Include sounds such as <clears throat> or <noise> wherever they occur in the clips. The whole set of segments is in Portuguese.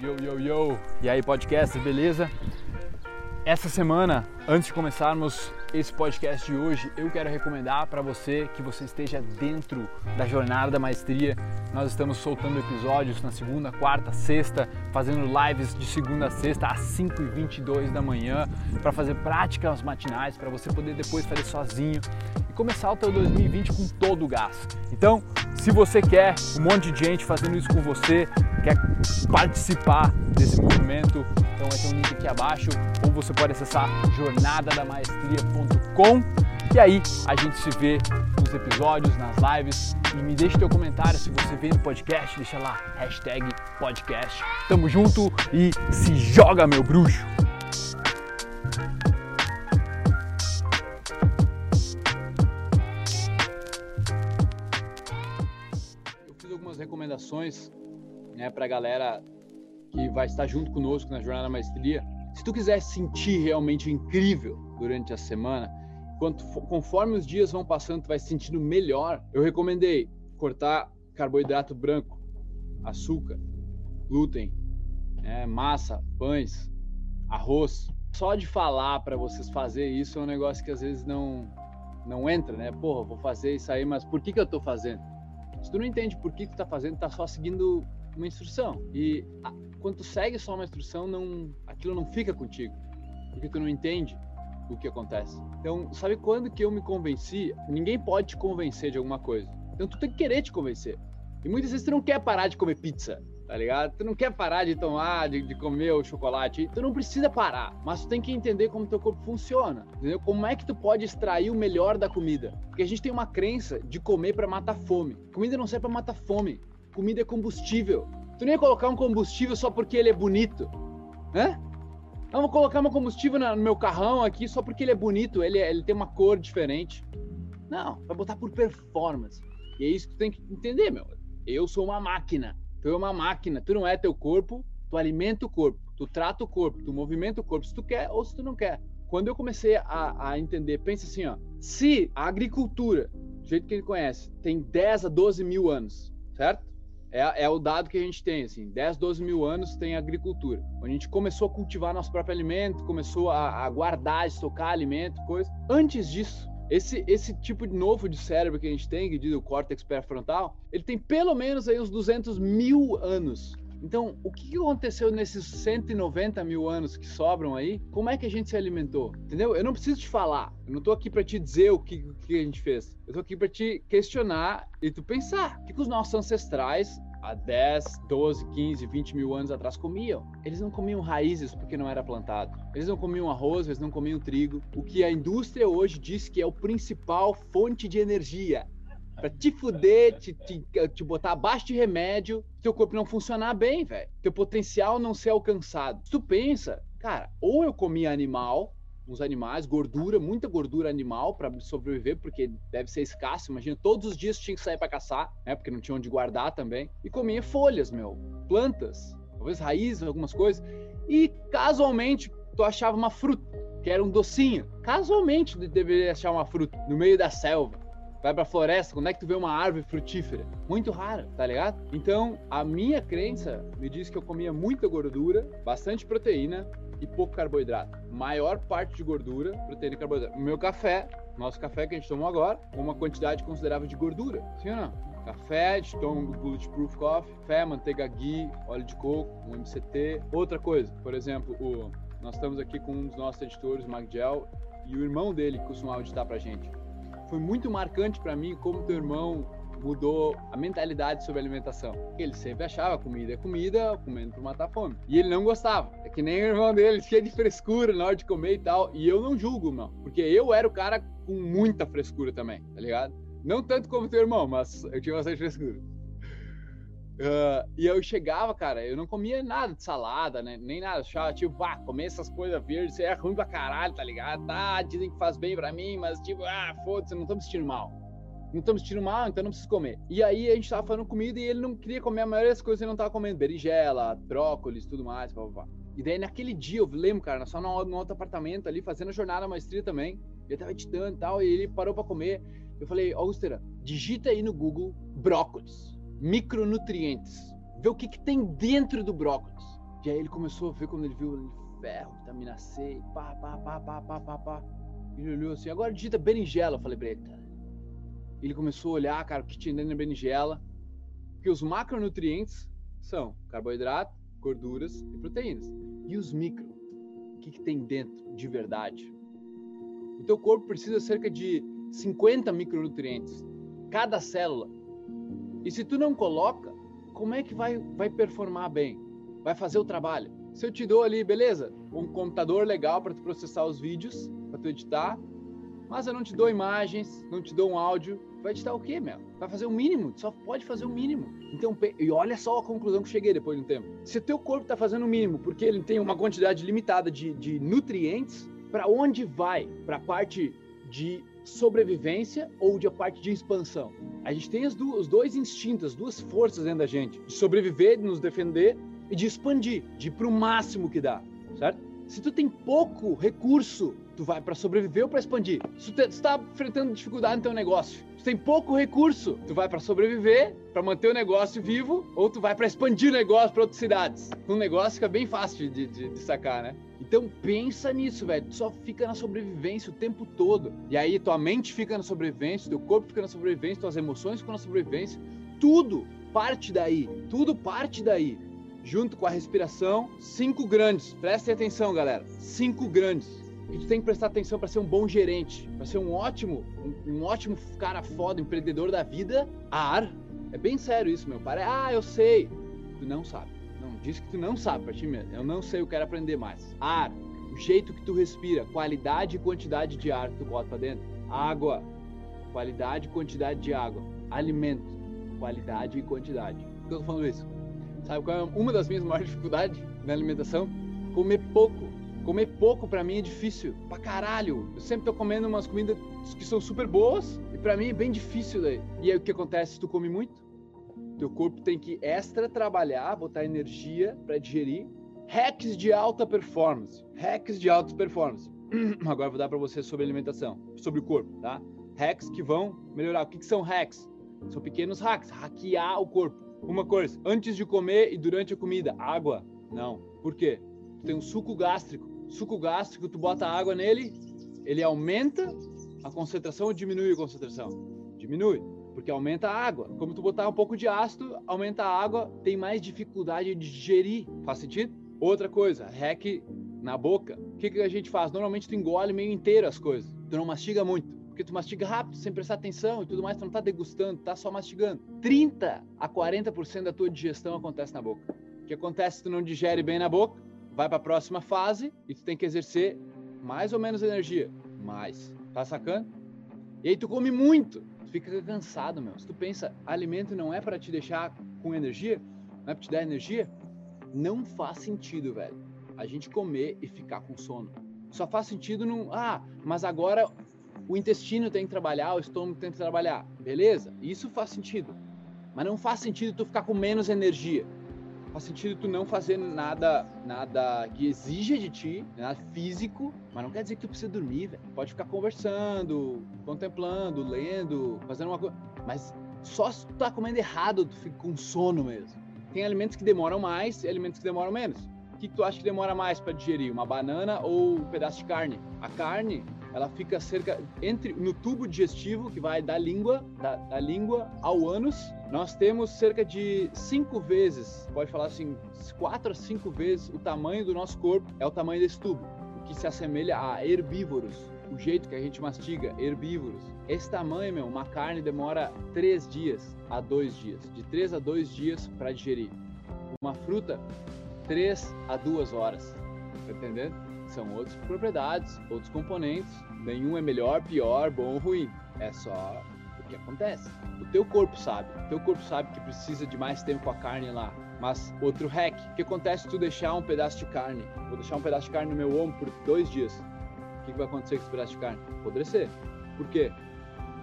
Yo, yo, yo! E aí, podcast, beleza? Essa semana, antes de começarmos esse podcast de hoje, eu quero recomendar para você que você esteja dentro da jornada da maestria. Nós estamos soltando episódios na segunda, quarta, sexta, fazendo lives de segunda a sexta às 5h22 da manhã para fazer práticas matinais para você poder depois fazer sozinho e começar o teu 2020 com todo o gás. Então, se você quer um monte de gente fazendo isso com você, quer participar desse movimento, então vai ter um link aqui abaixo, ou você pode acessar jornadadamaestria.com e aí a gente se vê nos episódios, nas lives e me deixe teu comentário se você vê no podcast, deixa lá, hashtag podcast. Tamo junto e se joga meu bruxo! Eu fiz algumas recomendações né, para a galera que vai estar junto conosco na Jornada Maestria. Se tu quiser sentir realmente incrível durante a semana, quanto, conforme os dias vão passando, tu vai se sentindo melhor. Eu recomendei cortar carboidrato branco, açúcar, glúten, é, massa, pães, arroz. Só de falar para vocês fazer isso é um negócio que às vezes não não entra, né? Porra, vou fazer isso aí, mas por que que eu tô fazendo? Se tu não entende por que que tu tá fazendo, tá só seguindo uma instrução. E a, quando tu segue só uma instrução, não, aquilo não fica contigo, porque tu não entende o que acontece. Então, sabe quando que eu me convenci? Ninguém pode te convencer de alguma coisa. Então, tu tem que querer te convencer. E muitas vezes tu não quer parar de comer pizza, tá ligado? Tu não quer parar de tomar, de, de comer o chocolate. Tu não precisa parar, mas tu tem que entender como teu corpo funciona, entendeu? Como é que tu pode extrair o melhor da comida? Porque a gente tem uma crença de comer para matar fome. Comida não serve para matar fome. Comida é combustível. Tu nem ia colocar um combustível só porque ele é bonito, né? Eu vou colocar meu combustível no meu carrão aqui só porque ele é bonito, ele, ele tem uma cor diferente. Não, vai botar por performance. E é isso que tu tem que entender, meu. Eu sou uma máquina. Tu é uma máquina. Tu não é teu corpo, tu alimenta o corpo, tu trata o corpo, tu movimenta o corpo se tu quer ou se tu não quer. Quando eu comecei a, a entender, pensa assim, ó. Se a agricultura, do jeito que ele conhece, tem 10 a 12 mil anos, certo? É, é, o dado que a gente tem, assim, 10, 12 mil anos tem agricultura. A gente começou a cultivar nosso próprio alimento, começou a, a guardar, estocar alimento, coisa. Antes disso, esse, esse tipo de novo de cérebro que a gente tem, que diz o córtex pré-frontal, ele tem pelo menos aí uns 200 mil anos. Então, o que aconteceu nesses 190 mil anos que sobram aí? Como é que a gente se alimentou? Entendeu? Eu não preciso te falar. Eu não tô aqui para te dizer o que, que a gente fez. Eu tô aqui para te questionar e tu pensar. O que, que os nossos ancestrais há 10, 12, 15, 20 mil anos atrás comiam. Eles não comiam raízes porque não era plantado. Eles não comiam arroz, eles não comiam trigo. O que a indústria hoje diz que é o principal fonte de energia. Pra te fuder, te, te, te botar abaixo de remédio, teu corpo não funcionar bem, velho. Teu potencial não ser alcançado. Tu pensa, cara, ou eu comia animal, uns animais, gordura, muita gordura animal para sobreviver, porque deve ser escasso. Imagina, todos os dias tinha que sair para caçar, né? Porque não tinha onde guardar também. E comia folhas, meu, plantas, talvez raízes, algumas coisas. E casualmente tu achava uma fruta, que era um docinho. Casualmente deveria achar uma fruta no meio da selva. Vai pra floresta, quando é que tu vê uma árvore frutífera? Muito rara, tá ligado? Então, a minha crença me diz que eu comia muita gordura, bastante proteína, e pouco carboidrato. Maior parte de gordura, proteína e carboidrato. Meu café, nosso café que a gente tomou agora, uma quantidade considerável de gordura. Sim ou não? Café, toma Bulletproof Coffee, café, manteiga ghee, óleo de coco, um MCT. Outra coisa, por exemplo, o, nós estamos aqui com um dos nossos editores, o Magdiel, e o irmão dele costumava editar pra gente. Foi muito marcante para mim como teu irmão mudou a mentalidade sobre alimentação. Ele sempre achava comida é comida, comendo por matar fome. E ele não gostava. É que nem o irmão dele, <laughs> cheio de frescura na hora de comer e tal. E eu não julgo, não. Porque eu era o cara com muita frescura também, tá ligado? Não tanto como teu irmão, mas eu tinha bastante frescura. Uh, e eu chegava, cara, eu não comia nada de salada, né? Nem nada. Achava, tipo, ah, comer essas coisas verdes, é ruim pra caralho, tá ligado? Tá, dizem que faz bem pra mim, mas tipo, ah, foda-se, não tô me sentindo mal. Não tô me sentindo mal, então não preciso comer. E aí a gente tava falando comida e ele não queria comer a maioria das coisas ele não tava comendo. Berinjela, brócolis, tudo mais, blá, blá, blá. E daí naquele dia, eu lembro, cara, só no, no outro apartamento ali, fazendo a jornada maestria também. Ele tava editando e tal, e ele parou pra comer. Eu falei, Austera, digita aí no Google brócolis micronutrientes. Ver o que, que tem dentro do brócolis. E aí ele começou a ver quando ele viu ferro, vitamina C, pá, pá, pá, pá, pá, pá, pá. Ele olhou assim, agora digita berinjela. Eu falei pra ele, Ele começou a olhar, cara, o que tinha dentro da berinjela. Porque os macronutrientes são carboidrato, gorduras e proteínas. E os micro, o que, que tem dentro de verdade? O teu corpo precisa cerca de 50 micronutrientes, cada célula. E se tu não coloca, como é que vai, vai performar bem? Vai fazer o trabalho? Se eu te dou ali, beleza, um computador legal para tu processar os vídeos, para tu editar, mas eu não te dou imagens, não te dou um áudio, vai editar o quê, meu? Vai fazer o mínimo, só pode fazer o mínimo. Então, e olha só a conclusão que cheguei depois de um tempo. Se teu corpo está fazendo o mínimo, porque ele tem uma quantidade limitada de, de nutrientes, para onde vai? Para a parte de sobrevivência ou de a parte de expansão? A gente tem do, os dois instintos, as duas forças dentro da gente, de sobreviver, de nos defender e de expandir, de ir para o máximo que dá, certo? Se tu tem pouco recurso, tu vai para sobreviver ou para expandir. Se tu está enfrentando dificuldade no teu negócio, tu tem pouco recurso, tu vai para sobreviver, para manter o negócio vivo, ou tu vai para expandir o negócio para outras cidades. Um negócio fica bem fácil de, de, de sacar, né? Então pensa nisso, velho. Tu só fica na sobrevivência o tempo todo. E aí tua mente fica na sobrevivência, teu corpo fica na sobrevivência, tuas emoções ficam na sobrevivência. Tudo parte daí. Tudo parte daí junto com a respiração, cinco grandes. Prestem atenção, galera. Cinco grandes. E tu tem que prestar atenção para ser um bom gerente, para ser um ótimo, um, um, ótimo cara foda, empreendedor da vida. Ar. É bem sério isso, meu pai. Ah, eu sei. Tu não sabe. Não, diz que tu não sabe pra ti mesmo. Eu não sei, eu quero aprender mais. Ar. O jeito que tu respira, qualidade e quantidade de ar que tu bota pra dentro. Água. Qualidade e quantidade de água. Alimento. Qualidade e quantidade. Por que eu tô falando isso? Sabe qual é uma das minhas maiores dificuldades na alimentação? Comer pouco. Comer pouco para mim é difícil, pra caralho. Eu sempre tô comendo umas comidas que são super boas e para mim é bem difícil daí. E aí o que acontece se tu come muito? Teu corpo tem que extra trabalhar, botar energia para digerir. Hacks de alta performance. Hacks de alta performance. <clears throat> Agora vou dar para você sobre alimentação, sobre o corpo, tá? Hacks que vão melhorar. O que, que são hacks? São pequenos hacks, hackear o corpo. Uma coisa, antes de comer e durante a comida, água. Não. Por quê? Tu tem um suco gástrico. Suco gástrico, tu bota água nele, ele aumenta a concentração ou diminui a concentração? Diminui, porque aumenta a água. Como tu botar um pouco de ácido, aumenta a água, tem mais dificuldade de digerir. Faz sentido? Outra coisa, hack na boca. O que, que a gente faz? Normalmente tu engole meio inteiro as coisas. Tu não mastiga muito porque tu mastiga rápido, sem prestar atenção e tudo mais, tu não tá degustando, tá só mastigando. 30 a 40% da tua digestão acontece na boca. O que acontece se tu não digere bem na boca? Vai para a próxima fase e tu tem que exercer mais ou menos energia. Mais. Tá sacando? E aí tu come muito, tu fica cansado, meu. Se tu pensa, alimento não é para te deixar com energia, não é para te dar energia, não faz sentido, velho. A gente comer e ficar com sono. Só faz sentido num, ah, mas agora o intestino tem que trabalhar, o estômago tem que trabalhar. Beleza? Isso faz sentido. Mas não faz sentido tu ficar com menos energia. Faz sentido tu não fazer nada, nada que exija de ti, nada físico, mas não quer dizer que tu precisa dormir, velho. Pode ficar conversando, contemplando, lendo, fazendo uma coisa. Mas só se tu tá comendo errado, tu fica com sono mesmo. Tem alimentos que demoram mais e alimentos que demoram menos. O que, tu acha que demora mais para digerir? Uma banana ou um pedaço de carne? A carne, ela fica cerca entre no tubo digestivo que vai da língua da, da língua ao ânus. Nós temos cerca de cinco vezes pode falar assim quatro a cinco vezes o tamanho do nosso corpo é o tamanho desse tubo o que se assemelha a herbívoros o jeito que a gente mastiga herbívoros. Esse tamanho meu uma carne demora três dias a dois dias de três a dois dias para digerir. Uma fruta três a duas horas tá entendendo? São outras propriedades, outros componentes. Nenhum é melhor, pior, bom ou ruim. É só o que acontece. O teu corpo sabe. O teu corpo sabe que precisa de mais tempo com a carne lá. Mas outro hack, o que acontece se tu deixar um pedaço de carne? Vou deixar um pedaço de carne no meu ombro por dois dias. O que vai acontecer com esse pedaço de carne? Apodrecer. Por quê?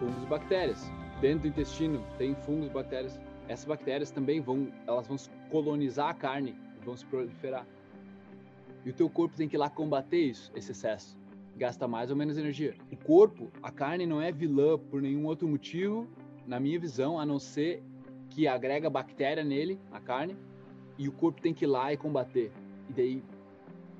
Fungos e bactérias. Dentro do intestino tem fungos e bactérias. Essas bactérias também vão, elas vão colonizar a carne, vão se proliferar. E o teu corpo tem que ir lá combater isso, esse excesso. Gasta mais ou menos energia. O corpo, a carne não é vilã por nenhum outro motivo, na minha visão, a não ser que agrega bactéria nele, a carne, e o corpo tem que ir lá e combater. e daí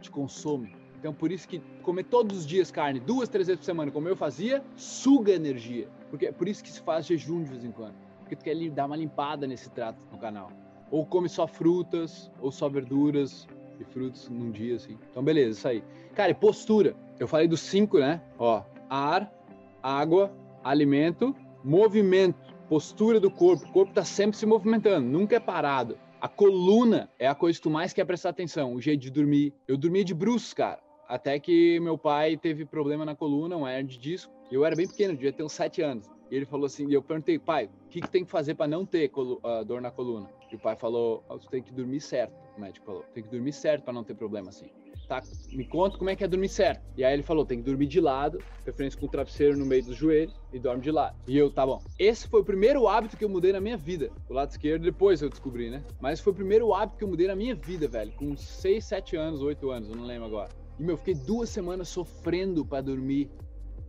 te consome. Então, por isso que comer todos os dias carne, duas, três vezes por semana, como eu fazia, suga energia. Porque é por isso que se faz jejum de vez em quando. Porque tu quer dar uma limpada nesse trato no canal. Ou come só frutas, ou só verduras e frutos num dia, assim. Então, beleza, isso aí. Cara, e postura. Eu falei dos cinco, né? Ó, ar, água, alimento, movimento, postura do corpo. O corpo tá sempre se movimentando, nunca é parado. A coluna é a coisa que tu mais quer prestar atenção, o jeito de dormir. Eu dormia de bruços, cara. Até que meu pai teve problema na coluna, um hernia de disco. Eu era bem pequeno, devia ter uns sete anos. E ele falou assim, e eu perguntei, pai, o que, que tem que fazer para não ter uh, dor na coluna? E o pai falou, oh, tu tem que dormir certo. O médico falou, tem que dormir certo para não ter problema assim. Tá, me conta como é que é dormir certo. E aí ele falou, tem que dormir de lado, preferência com o travesseiro no meio dos joelhos e dorme de lado. E eu, tá bom. Esse foi o primeiro hábito que eu mudei na minha vida. O lado esquerdo depois eu descobri, né? Mas foi o primeiro hábito que eu mudei na minha vida, velho. Com 6, 7 anos, 8 anos, eu não lembro agora. E, meu, fiquei duas semanas sofrendo para dormir.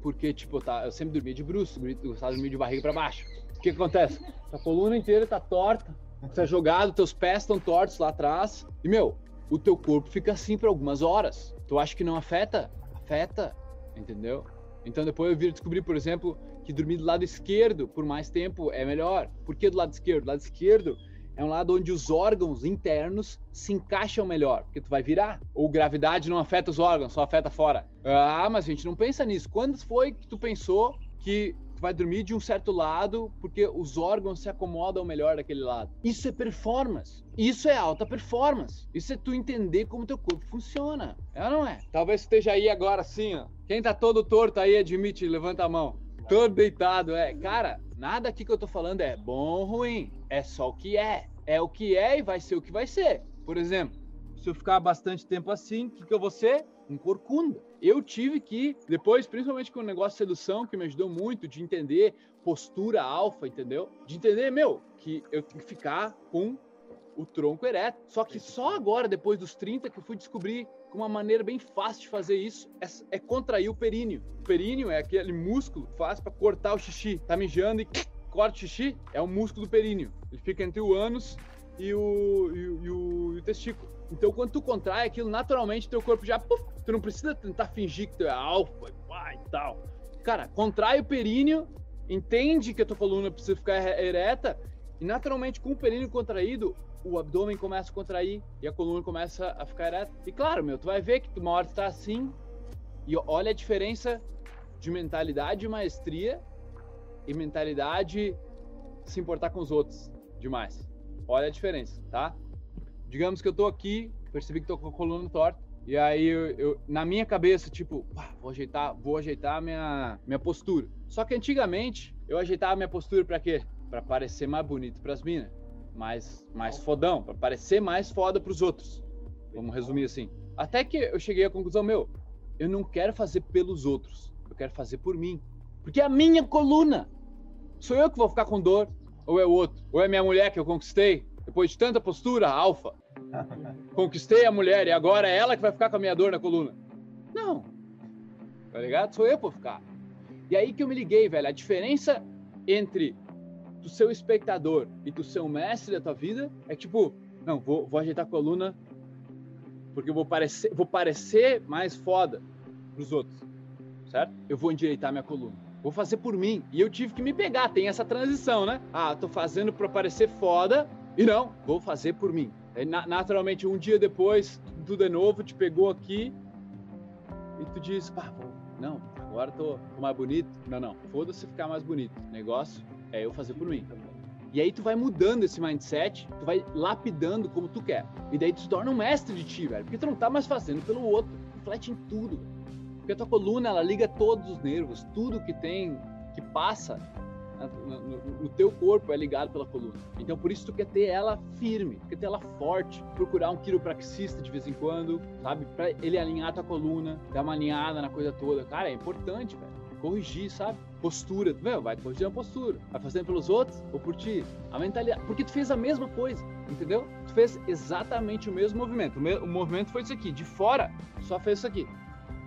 Porque, tipo, tá, eu sempre dormia de bruxo, gostava de dormir de barriga para baixo. O que, que acontece? A coluna inteira tá torta, você é jogado, teus pés estão tortos lá atrás. E, meu, o teu corpo fica assim por algumas horas. Tu acha que não afeta? Afeta, entendeu? Então depois eu vi descobrir, por exemplo, que dormir do lado esquerdo por mais tempo é melhor. Por que do lado esquerdo? Do lado esquerdo é um lado onde os órgãos internos se encaixam melhor, porque tu vai virar. Ou gravidade não afeta os órgãos, só afeta fora. Ah, mas a gente não pensa nisso. Quando foi que tu pensou que tu vai dormir de um certo lado porque os órgãos se acomodam melhor daquele lado? Isso é performance. Isso é alta performance. Isso é tu entender como teu corpo funciona. É não é? Talvez esteja aí agora assim, ó. Quem tá todo torto aí, admite, levanta a mão. Todo deitado, é. Cara, nada aqui que eu tô falando é bom ou ruim. É só o que é. É o que é e vai ser o que vai ser. Por exemplo, se eu ficar bastante tempo assim, o que, que eu vou ser? Um corcunda. Eu tive que, depois, principalmente com o negócio de sedução, que me ajudou muito, de entender postura alfa, entendeu? De entender, meu, que eu tenho que ficar com o tronco ereto. Só que só agora, depois dos 30, que eu fui descobrir que uma maneira bem fácil de fazer isso é, é contrair o períneo. O períneo é aquele músculo que faz para cortar o xixi. Tá mijando e corta o xixi? É o músculo do períneo. Ele fica entre o ânus e o, e, e o, e o testículo. Então, quando tu contrai aquilo, naturalmente teu corpo já. Tu não precisa tentar fingir que tu é alfa e tal. Cara, contrai o períneo, entende que a tua coluna precisa ficar ereta, e naturalmente, com o períneo contraído, o abdômen começa a contrair e a coluna começa a ficar ereta. E claro, meu, tu vai ver que uma hora tu tá assim e olha a diferença de mentalidade e maestria e mentalidade se importar com os outros demais. Olha a diferença, tá? Digamos que eu tô aqui, percebi que tô com a coluna torta, e aí eu, eu na minha cabeça, tipo, vou ajeitar, vou ajeitar minha minha postura. Só que antigamente eu ajeitava minha postura para quê? Para parecer mais bonito para as minas mais, mais fodão, para parecer mais foda para os outros. Vamos resumir assim. Até que eu cheguei à conclusão, meu, eu não quero fazer pelos outros, eu quero fazer por mim. Porque é a minha coluna. Sou eu que vou ficar com dor, ou é o outro, ou é minha mulher que eu conquistei, depois de tanta postura alfa. Conquistei a mulher e agora é ela que vai ficar com a minha dor na coluna. Não. Tá ligado? Sou eu vou ficar. E aí que eu me liguei, velho. A diferença entre do seu espectador e do seu mestre da tua vida é tipo, não, vou, vou ajeitar a coluna porque eu vou parecer, vou parecer mais foda pros outros, certo? Eu vou endireitar minha coluna. Vou fazer por mim. E eu tive que me pegar, tem essa transição, né? Ah, tô fazendo para parecer foda e não, vou fazer por mim. Naturalmente, um dia depois, tudo é novo, te pegou aqui e tu diz, pá, não, agora tô, mais bonito. Não, não, foda-se ficar mais bonito. Negócio é eu fazer por mim. E aí tu vai mudando esse mindset, tu vai lapidando como tu quer. E daí tu se torna um mestre de ti, velho. Porque tu não tá mais fazendo pelo outro. Reflete em tudo. Porque a tua coluna, ela liga todos os nervos. Tudo que tem, que passa no, no, no, teu corpo é ligado pela coluna. Então por isso tu quer ter ela firme, tu quer ter ela forte, procurar um quiropraxista de vez em quando, sabe? Pra ele alinhar a tua coluna, dar uma alinhada na coisa toda. Cara, é importante, velho corrigir, sabe? Postura. Meu, vai corrigir a postura. Vai fazendo pelos outros ou por ti. A mentalidade. Porque tu fez a mesma coisa, entendeu? Tu fez exatamente o mesmo movimento. O, me... o movimento foi isso aqui. De fora, só fez isso aqui.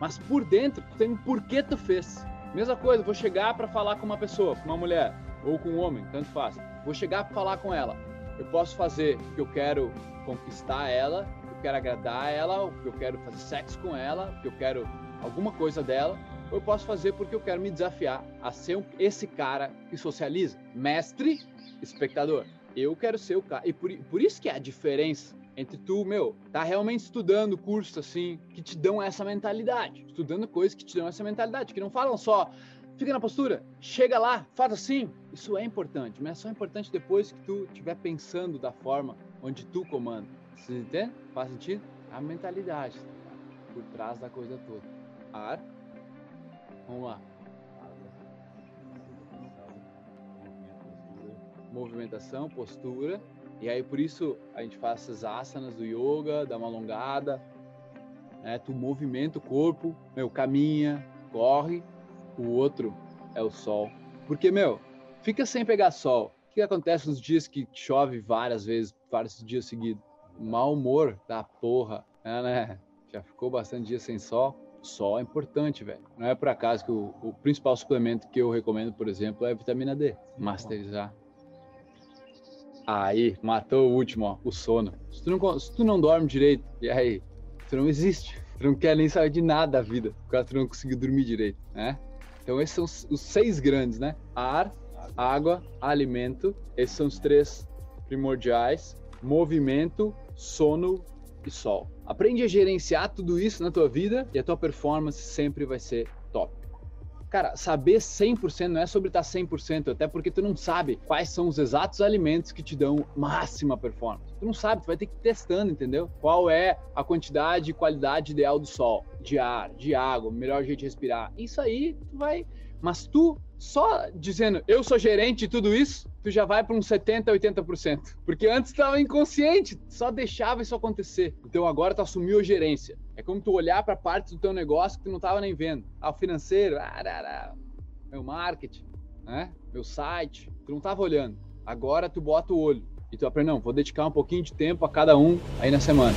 Mas por dentro, tu tem um porquê tu fez. Mesma coisa, vou chegar para falar com uma pessoa, com uma mulher ou com um homem, tanto faz. Vou chegar para falar com ela. Eu posso fazer porque eu quero conquistar ela, eu quero agradar ela, porque eu quero fazer sexo com ela, porque eu quero alguma coisa dela, ou eu posso fazer porque eu quero me desafiar a ser um, esse cara que socializa. Mestre, espectador. Eu quero ser o cara. E por, por isso que é a diferença entre tu, meu, tá realmente estudando cursos assim que te dão essa mentalidade, estudando coisas que te dão essa mentalidade, que não falam só fica na postura, chega lá, faz assim. Isso é importante, mas é só importante depois que tu estiver pensando da forma onde tu comanda. Você entende? Faz sentido? A mentalidade tá? por trás da coisa toda. Ar. Vamos lá. Movimentação, postura. E aí por isso a gente faz essas asanas do yoga, dá uma alongada, né? Tu movimenta o corpo, meu, caminha, corre. O outro é o sol. Porque, meu, fica sem pegar sol. O que acontece nos dias que chove várias vezes, vários dias seguidos? Mau humor da porra, é, né? Já ficou bastante dia sem sol. Sol é importante, velho. Não é por acaso que o, o, principal suplemento que eu recomendo, por exemplo, é a vitamina D. Masterizar. Aí, matou o último, ó, o sono. Se tu, não, se tu não dorme direito, e aí? Tu não existe. Tu não quer nem saber de nada da vida, porque tu não conseguiu dormir direito, né? Então esses são os seis grandes, né? Ar, água, alimento. Esses são os três primordiais. Movimento, sono e sol. Aprende a gerenciar tudo isso na tua vida e a tua performance sempre vai ser top. Cara, saber 100% não é sobre estar 100%, até porque tu não sabe quais são os exatos alimentos que te dão máxima performance. Tu não sabe, tu vai ter que ir testando, entendeu? Qual é a quantidade e qualidade ideal do sol, de ar, de água, melhor jeito de respirar. Isso aí tu vai mas tu só dizendo eu sou gerente de tudo isso, tu já vai para uns 70, 80%. Porque antes estava inconsciente, só deixava isso acontecer. Então agora tu assumiu a gerência. É como tu olhar para parte do teu negócio que tu não estava nem vendo. Ah, o financeiro, arara, meu marketing, né? Meu site, tu não estava olhando. Agora tu bota o olho e tu aprende, não, vou dedicar um pouquinho de tempo a cada um aí na semana.